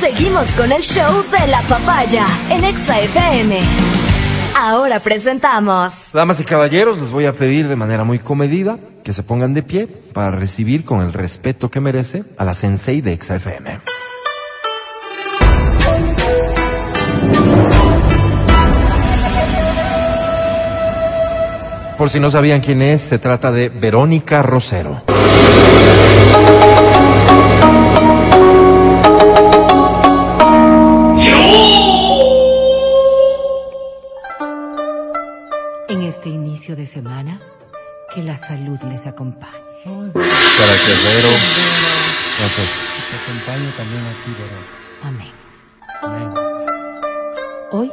Seguimos con el show de la papaya en Exa FM. Ahora presentamos. Damas y caballeros, les voy a pedir de manera muy comedida que se pongan de pie para recibir con el respeto que merece a la sensei de Exa FM. Por si no sabían quién es, se trata de Verónica Rosero. Que la salud les acompañe. Para que Vero... Gracias. Que te acompañe también a ti, Vero. Amén. Amén. Hoy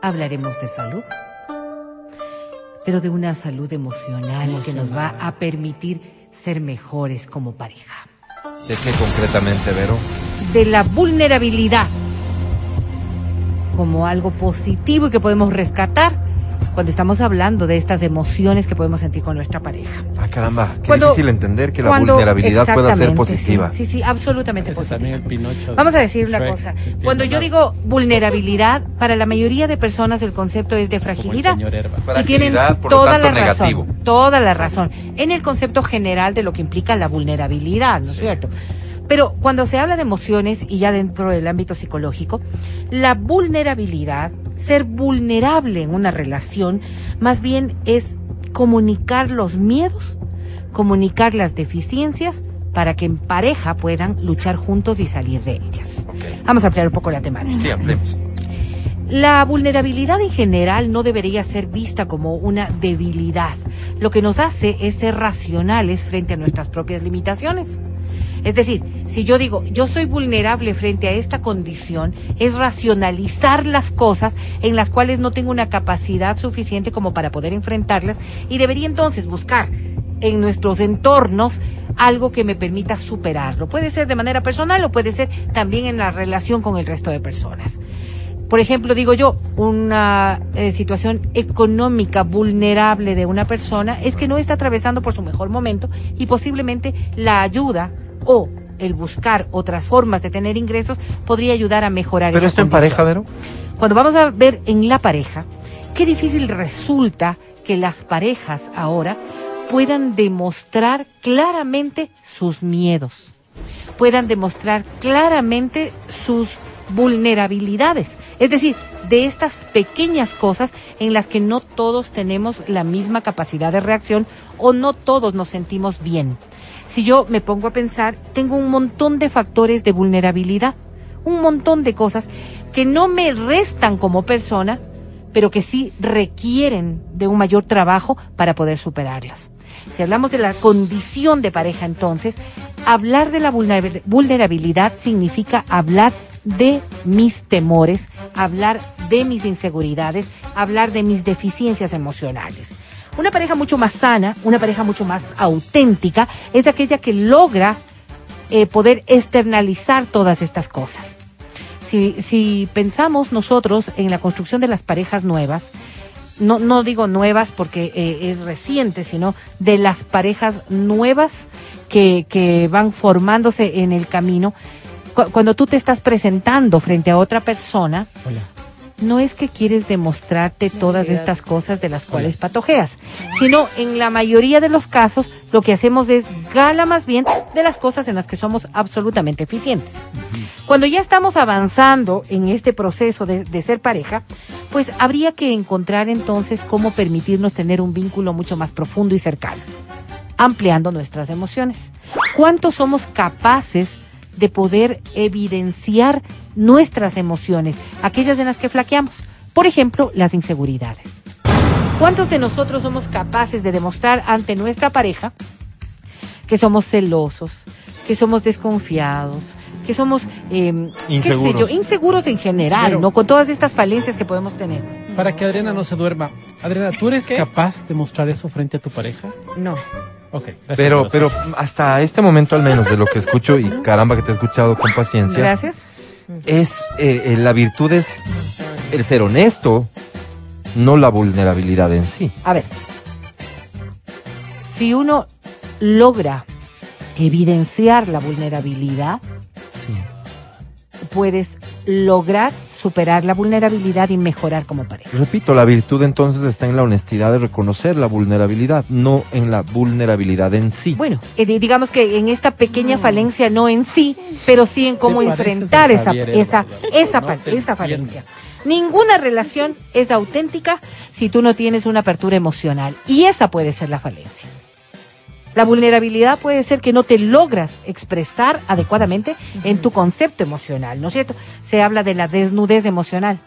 hablaremos de salud, pero de una salud emocional, que nos va a permitir ser mejores como pareja. ¿De qué concretamente, Vero? De la vulnerabilidad como algo positivo y que podemos rescatar cuando estamos hablando de estas emociones que podemos sentir con nuestra pareja. Ah, caramba, qué Cuando- difícil entender que la cuando- vulnerabilidad pueda ser positiva. Sí, sí, sí, absolutamente positiva. también el Pinocho. de Vamos a decir una Shrek, cosa. Cuando yo digo vulnerabilidad, para la mayoría de personas el concepto es de Como el fragilidad. señor Herba. Y tienen por lo toda tanto, la razón. negativo. Toda la razón. En el concepto general de lo que implica la vulnerabilidad, ¿no es cierto? Pero cuando se habla de emociones y ya dentro del ámbito psicológico, la vulnerabilidad, ser vulnerable en una relación, más bien es comunicar los miedos, comunicar las deficiencias para que en pareja puedan luchar juntos y salir de ellas. Vamos a ampliar un poco la temática. Sí, ampliemos. La vulnerabilidad en general no debería ser vista como una debilidad. Lo que nos hace es ser racionales frente a nuestras propias limitaciones. Es decir, si yo digo, yo soy vulnerable frente a esta condición, es racionalizar las cosas en las cuales no tengo una capacidad suficiente como para poder enfrentarlas y debería entonces buscar en nuestros entornos algo que me permita superarlo. Puede ser de manera personal o puede ser también en la relación con el resto de personas por ejemplo, digo yo, una eh, situación económica vulnerable de una persona es que no está atravesando por su mejor momento y posiblemente la ayuda o el buscar otras formas de tener ingresos podría ayudar a mejorar Pero esto en pareja, Vero. Cuando vamos a ver en la pareja, qué difícil resulta que las parejas ahora puedan demostrar claramente sus miedos, puedan demostrar claramente sus vulnerabilidades. Es decir, de estas pequeñas cosas en las que no todos tenemos la misma capacidad de reacción o no todos nos sentimos bien. Si yo me pongo a pensar, tengo un montón de factores de vulnerabilidad, un montón de cosas que no me restan como persona, pero que sí requieren de un mayor trabajo para poder superarlos. Si hablamos de la condición de pareja, entonces, hablar de la vulner- vulnerabilidad significa hablar de mis temores, hablar de mis inseguridades, hablar de mis deficiencias emocionales. Una pareja mucho más sana, una pareja mucho más auténtica, es aquella que logra eh, poder externalizar todas estas cosas. Si, pensamos nosotros en la construcción de las parejas nuevas, no, digo nuevas porque eh, es reciente, sino de las parejas nuevas que, que van formándose en el camino, cu- cuando tú te estás presentando frente a otra persona, Hola. No es que quieres demostrarte todas estas cosas de las cuales patojeas, sino en la mayoría de los casos lo que hacemos es gala más bien de las cosas en las que somos absolutamente eficientes. Cuando ya estamos avanzando en este proceso de, de ser pareja, pues habría que encontrar entonces cómo permitirnos tener un vínculo mucho más profundo y cercano, ampliando nuestras emociones. ¿Cuánto somos capaces de poder evidenciar nuestras emociones, aquellas en las que flaqueamos? Por ejemplo, las inseguridades. ¿Cuántos de nosotros somos capaces de demostrar ante nuestra pareja que somos celosos, que somos desconfiados, que somos eh, qué sé Inseguros. yo, inseguros en general, Pero- ¿no? Con todas estas falencias que podemos tener. Para que Adriana no se duerma. Adriana, ¿tú eres capaz de mostrar eso frente a tu pareja? No. Pero, pero hasta este momento al menos de lo que escucho y caramba que te he escuchado con paciencia, Gracias. es eh, eh, la virtud es el ser honesto, no la vulnerabilidad en sí. A ver, si uno logra evidenciar la vulnerabilidad, Sí. puedes lograr superar la vulnerabilidad y mejorar como pareja. Repito, la virtud entonces está en la honestidad de reconocer la vulnerabilidad, no en la vulnerabilidad en sí. Bueno, eh, di- digamos que en esta pequeña falencia no en sí, pero sí en cómo enfrentar esa Javier esa esa, no fal- te esa falencia. Ninguna relación es auténtica si tú no tienes una apertura emocional y esa puede ser la falencia. La vulnerabilidad puede ser que no te logras expresar adecuadamente en tu concepto emocional, ¿no es cierto? Se habla de la desnudez emocional.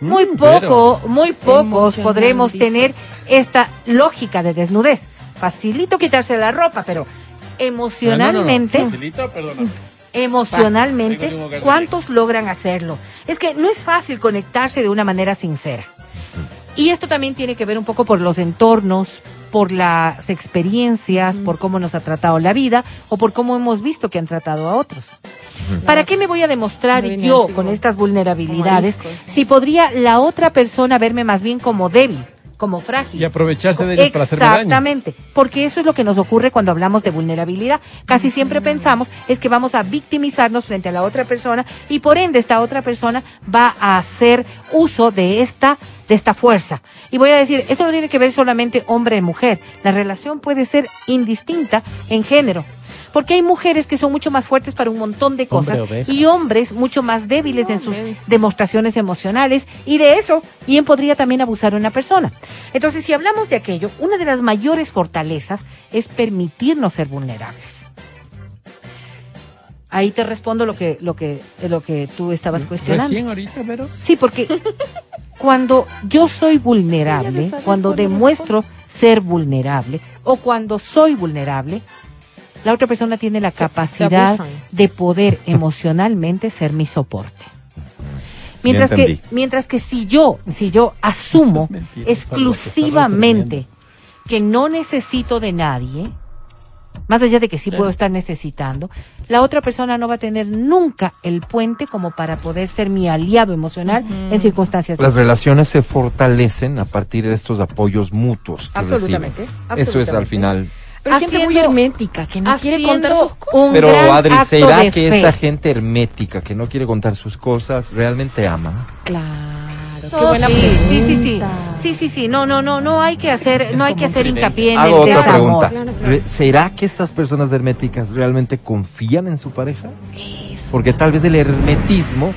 Muy Mm, poco, muy pocos podremos tener esta lógica de desnudez. Facilito quitarse la ropa, pero emocionalmente, Facilito, perdóname. emocionalmente, ¿cuántos logran hacerlo? Es que no es fácil conectarse de una manera sincera. Y esto también tiene que ver un poco por los entornos, por las experiencias, por cómo nos ha tratado la vida o por cómo hemos visto que han tratado a otros. ¿Para qué me voy a demostrar yo con estas vulnerabilidades si podría la otra persona verme más bien como débil, como frágil? Y aprovecharse de ellos para hacerme daño. Exactamente, porque eso es lo que nos ocurre cuando hablamos de vulnerabilidad. Casi siempre pensamos es que vamos a victimizarnos frente a la otra persona y por ende esta otra persona va a hacer uso de esta de esta fuerza. Y voy a decir, esto no tiene que ver solamente hombre-mujer. La relación puede ser indistinta en género. Porque hay mujeres que son mucho más fuertes para un montón de cosas y hombres mucho más débiles en sus demostraciones emocionales y de eso bien podría también abusar una persona. Entonces, si hablamos de aquello, una de las mayores fortalezas es permitirnos ser vulnerables. Ahí te respondo lo que lo que lo que tú estabas cuestionando. Recién ahorita, pero Sí, porque cuando yo soy vulnerable, cuando demuestro ser vulnerable o cuando soy vulnerable, la otra persona tiene la capacidad de poder emocionalmente ser mi soporte. Mientras que, mientras que si yo, si yo asumo Eso es mentira, exclusivamente que no necesito de nadie, más allá de que sí puedo estar necesitando, la otra persona no va a tener nunca el puente como para poder ser mi aliado emocional en circunstancias Las difíciles. relaciones se fortalecen a partir de estos apoyos mutuos. Que Absolutamente, reciben. Eso es al absolutamente. final. Pero hay gente muy hermética que no quiere contar sus cosas. Pero Adri, ¿será que fe. esa gente hermética que no quiere contar sus cosas realmente ama? Claro, qué No, buena sí, sí, sí, sí, pregunta. sí, sí, sí, no, no, no, no hay que hacer, Es no hay que hacer hincapié en Hago el otra desamor. pregunta. Claro, claro. ¿Será que estas personas herméticas realmente confían en su pareja? Porque tal vez el hermetismo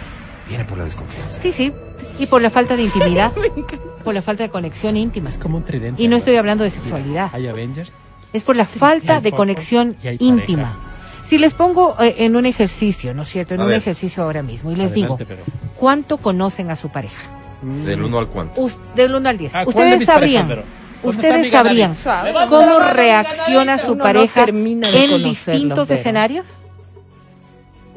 viene por la desconfianza. Sí, sí, y por la falta de intimidad, por la falta de conexión íntima. es como un tridente. Y no estoy hablando de sexualidad. Hay Avengers. Es por la falta de conexión íntima. Si les pongo eh, en un ejercicio, ¿no es cierto? En A un ver. ejercicio ahora mismo y les Adelante, digo, pero- ¿cuánto conocen a su pareja? Del 1 al cuánto. Us- del 1 al 10. Ah, ¿cuál de Ustedes parejas, sabrían, ustedes sabrían cómo reacciona su no pareja en distintos escenarios.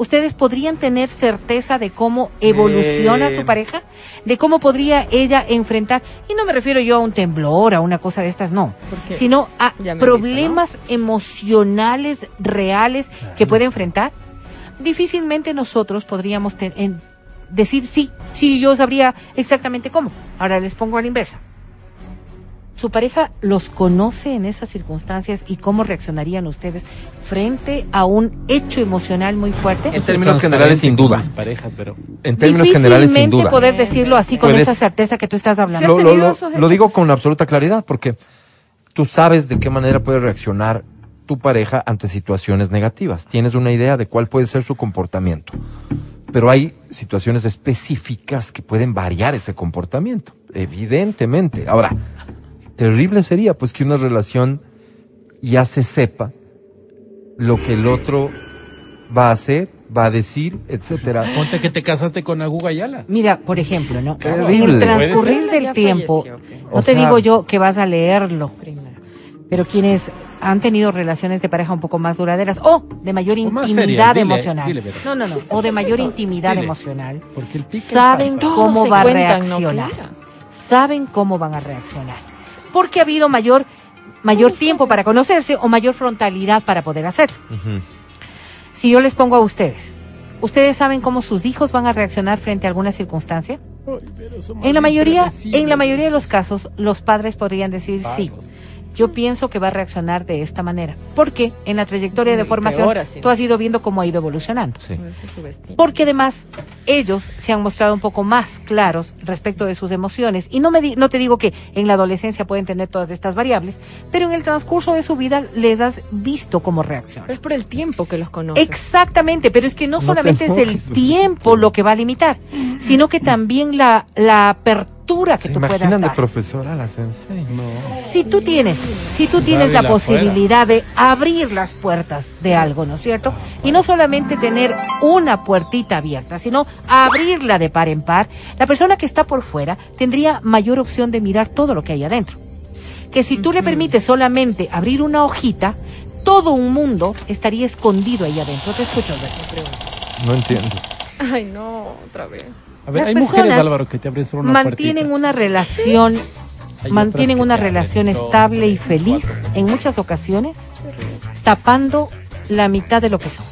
¿Ustedes podrían tener certeza de cómo evoluciona Eh. su pareja? ¿De cómo podría ella enfrentar? Y no me refiero yo a un temblor, a una cosa de estas, no. Sino a problemas emocionales reales que puede enfrentar. Difícilmente nosotros podríamos ten- en- decir sí, sí, yo sabría exactamente cómo. Ahora les pongo a la inversa. ¿Su pareja los conoce en esas circunstancias y cómo reaccionarían ustedes frente a un hecho emocional muy fuerte? En términos generales, sin duda. Parejas, pero En términos generales, sin duda. poder decirlo así con Puedes- esa certeza que tú estás hablando. ¿Sí has Lo, lo- digo con absoluta claridad porque tú sabes de qué manera puede reaccionar tu pareja ante situaciones negativas. Tienes una idea de cuál puede ser su comportamiento. Pero hay situaciones específicas que pueden variar ese comportamiento, evidentemente. Ahora, terrible sería pues que una relación ya se sepa lo que el otro va a hacer, va a decir, etcétera. ponte que te casaste con Aguga Ayala. Mira, por ejemplo, ¿no? Terrible. En el transcurrir del tiempo, falleció, no O te sea- digo yo que vas a leerlo, pero quienes han tenido relaciones de pareja un poco más duraderas o de mayor O intimidad serias, dile, emocional. dile, no, no, no, o de mayor intimidad Dile. emocional. Porque el pique Saben pasa. cómo va a cuentan, ¿no reaccionar. Saben cómo van a reaccionar. Porque ha habido mayor mayor tiempo para conocerse o mayor frontalidad para poder hacerlo. Si yo les pongo a ustedes, ¿ustedes saben cómo sus hijos van a reaccionar frente a alguna circunstancia? Ay, En la mayoría, en la mayoría de los casos, los padres podrían decir sí. Yo pienso que va a reaccionar de esta manera. Porque en la trayectoria de Muy formación peor tú has ido viendo cómo ha ido evolucionando. Sí. Subestima. Porque además ellos se han mostrado un poco más claros respecto de sus emociones. Y no, me di- no te digo que en la adolescencia pueden tener todas estas variables, pero en el transcurso de su vida les has visto cómo Pero reaccionan. es por el tiempo que los conoces. Exactamente, pero es que no No te solamente es el pues. tiempo lo que va a limitar, sino que también la, la apertura que ¿Se tú puedas imaginan de dar. profesora la sensei? No. Si tú tienes, si tú tienes la Ábrela posibilidad de abrir las puertas de algo, ¿no es cierto? Y no solamente tener una puertita abierta, sino abrirla de par en par, la persona que está por fuera tendría mayor opción de mirar todo lo que hay adentro. Que si tú le permites solamente abrir una hojita, todo un mundo estaría escondido ahí adentro. Te escucho, Alberto. No entiendo. Ay, no, otra vez. A ver, Las hay mujeres, personas Álvaro, que te abren solo una mantienen puertita. una relación Hay mantienen una relación dos, estable y feliz cuatro. en muchas ocasiones tapando la mitad de lo que son,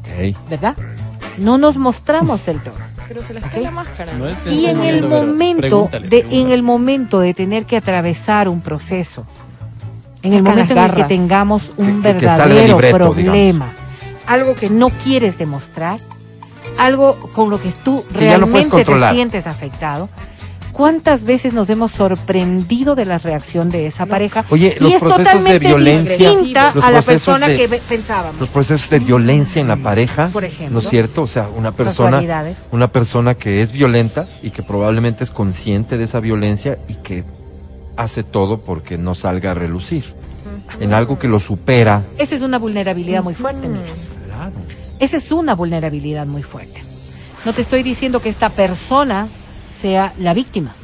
Ok. ¿verdad? No nos mostramos del todo. Pero se les Ok. cae la máscara. No Y en el momento pregúntale, de en el momento de tener que atravesar un proceso, en el momento en el que tengamos un Que- que verdadero libreto, problema, algo que no quieres demostrar, algo con lo que tú Que no realmente te sientes afectado. ¿Cuántas veces nos hemos sorprendido de la reacción de esa pareja? Oye, y los es procesos de violencia, distinta los a la procesos persona de- que pensábamos. Los procesos de violencia en la pareja, Por ejemplo. ¿no es cierto? O sea, una persona, una persona que es violenta y que probablemente es consciente de esa violencia y que hace todo porque no salga a relucir en algo que lo supera. Esa es una vulnerabilidad muy fuerte, mira. Claro. Esa es una vulnerabilidad muy fuerte. No te estoy diciendo que esta persona sea la víctima.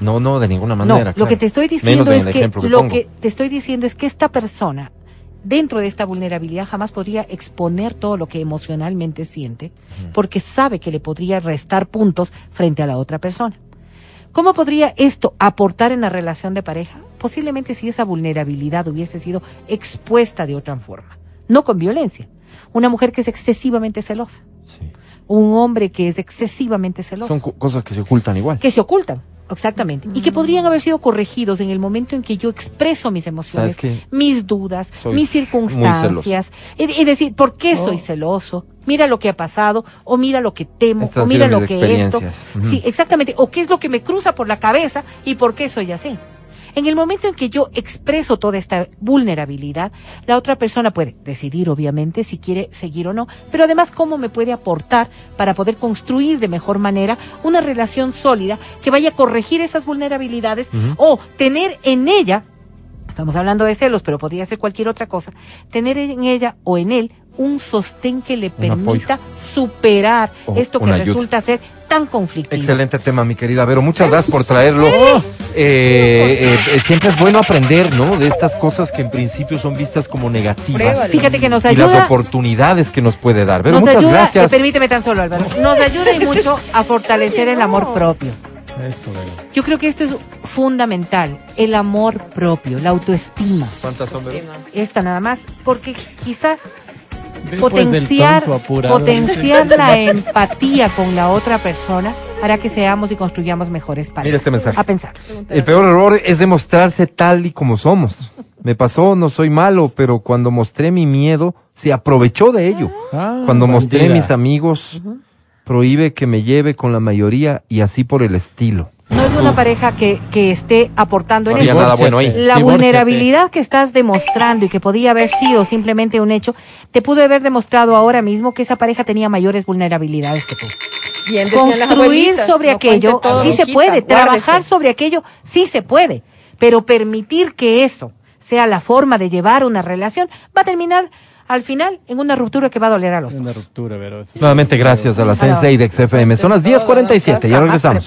No, no, de ninguna No, manera. lo claro. que te estoy diciendo en es que, lo que te estoy diciendo es que esta persona dentro de esta vulnerabilidad jamás podría exponer todo lo que emocionalmente siente porque sabe que le podría restar puntos frente a la otra persona. ¿Cómo podría esto aportar en la relación de pareja? Posiblemente si esa vulnerabilidad hubiese sido expuesta de otra forma, no con violencia. Una mujer que es excesivamente celosa, Sí. un hombre que es excesivamente celoso. Son co- cosas que se ocultan igual. que se ocultan, exactamente, y que podrían haber sido corregidos en el momento en que yo expreso mis emociones, mis dudas, Soy mis circunstancias, y, y decir, ¿por qué soy celoso? Mira lo que ha pasado, o mira lo que temo, Estas o mira lo que esto. Sí, exactamente, o qué es lo que me cruza por la cabeza y por qué soy así. En el momento en que yo expreso toda esta vulnerabilidad, la otra persona puede decidir, obviamente, si quiere seguir o no, pero además cómo me puede aportar para poder construir de mejor manera una relación sólida que vaya a corregir esas vulnerabilidades o tener en ella, estamos hablando de celos, pero podría ser cualquier otra cosa, tener en ella o en él un sostén que le permita superar O esto que ayuda. resulta ser tan conflictivo. Excelente tema, mi querida Vero. Muchas gracias por traerlo. Eh, eh, siempre es bueno aprender, ¿no? De estas cosas que en principio son vistas como negativas. Pruébalo. Fíjate que nos y las ayuda oportunidades que nos puede dar. Vero, nos muchas ayuda, gracias. permíteme tan solo, Álvaro, nos ayuda y mucho a fortalecer el amor propio. Yo creo que esto es fundamental, el amor propio, la autoestima. ¿Cuántas son, Vero? Esta nada más, porque quizás potenciar, potenciar la empatía con la otra persona hará que seamos y construyamos mejores parejas. Mira este mensaje. A pensar. El peor error es demostrarse tal y como somos. Me pasó, no soy malo, pero cuando mostré mi miedo, se aprovechó de ello. Ah, Cuando mostré mis amigos, prohíbe que me lleve con la mayoría y así por el estilo. No es una pareja que, que esté aportando No en esto. nada bueno ahí. La Divórciate. vulnerabilidad que estás demostrando y que podía haber sido simplemente un hecho, te pudo haber demostrado ahora mismo que esa pareja tenía mayores vulnerabilidades que tú. Bien Construir sobre no aquello todo, sí se puede, trabajar sobre aquello sí se puede, pero permitir que eso sea la forma de llevar una relación va a terminar al final en una ruptura que va a doler a los dos. una ruptura, eso. Nuevamente gracias a la Sensei de XFM. Son las 10.47, ya regresamos.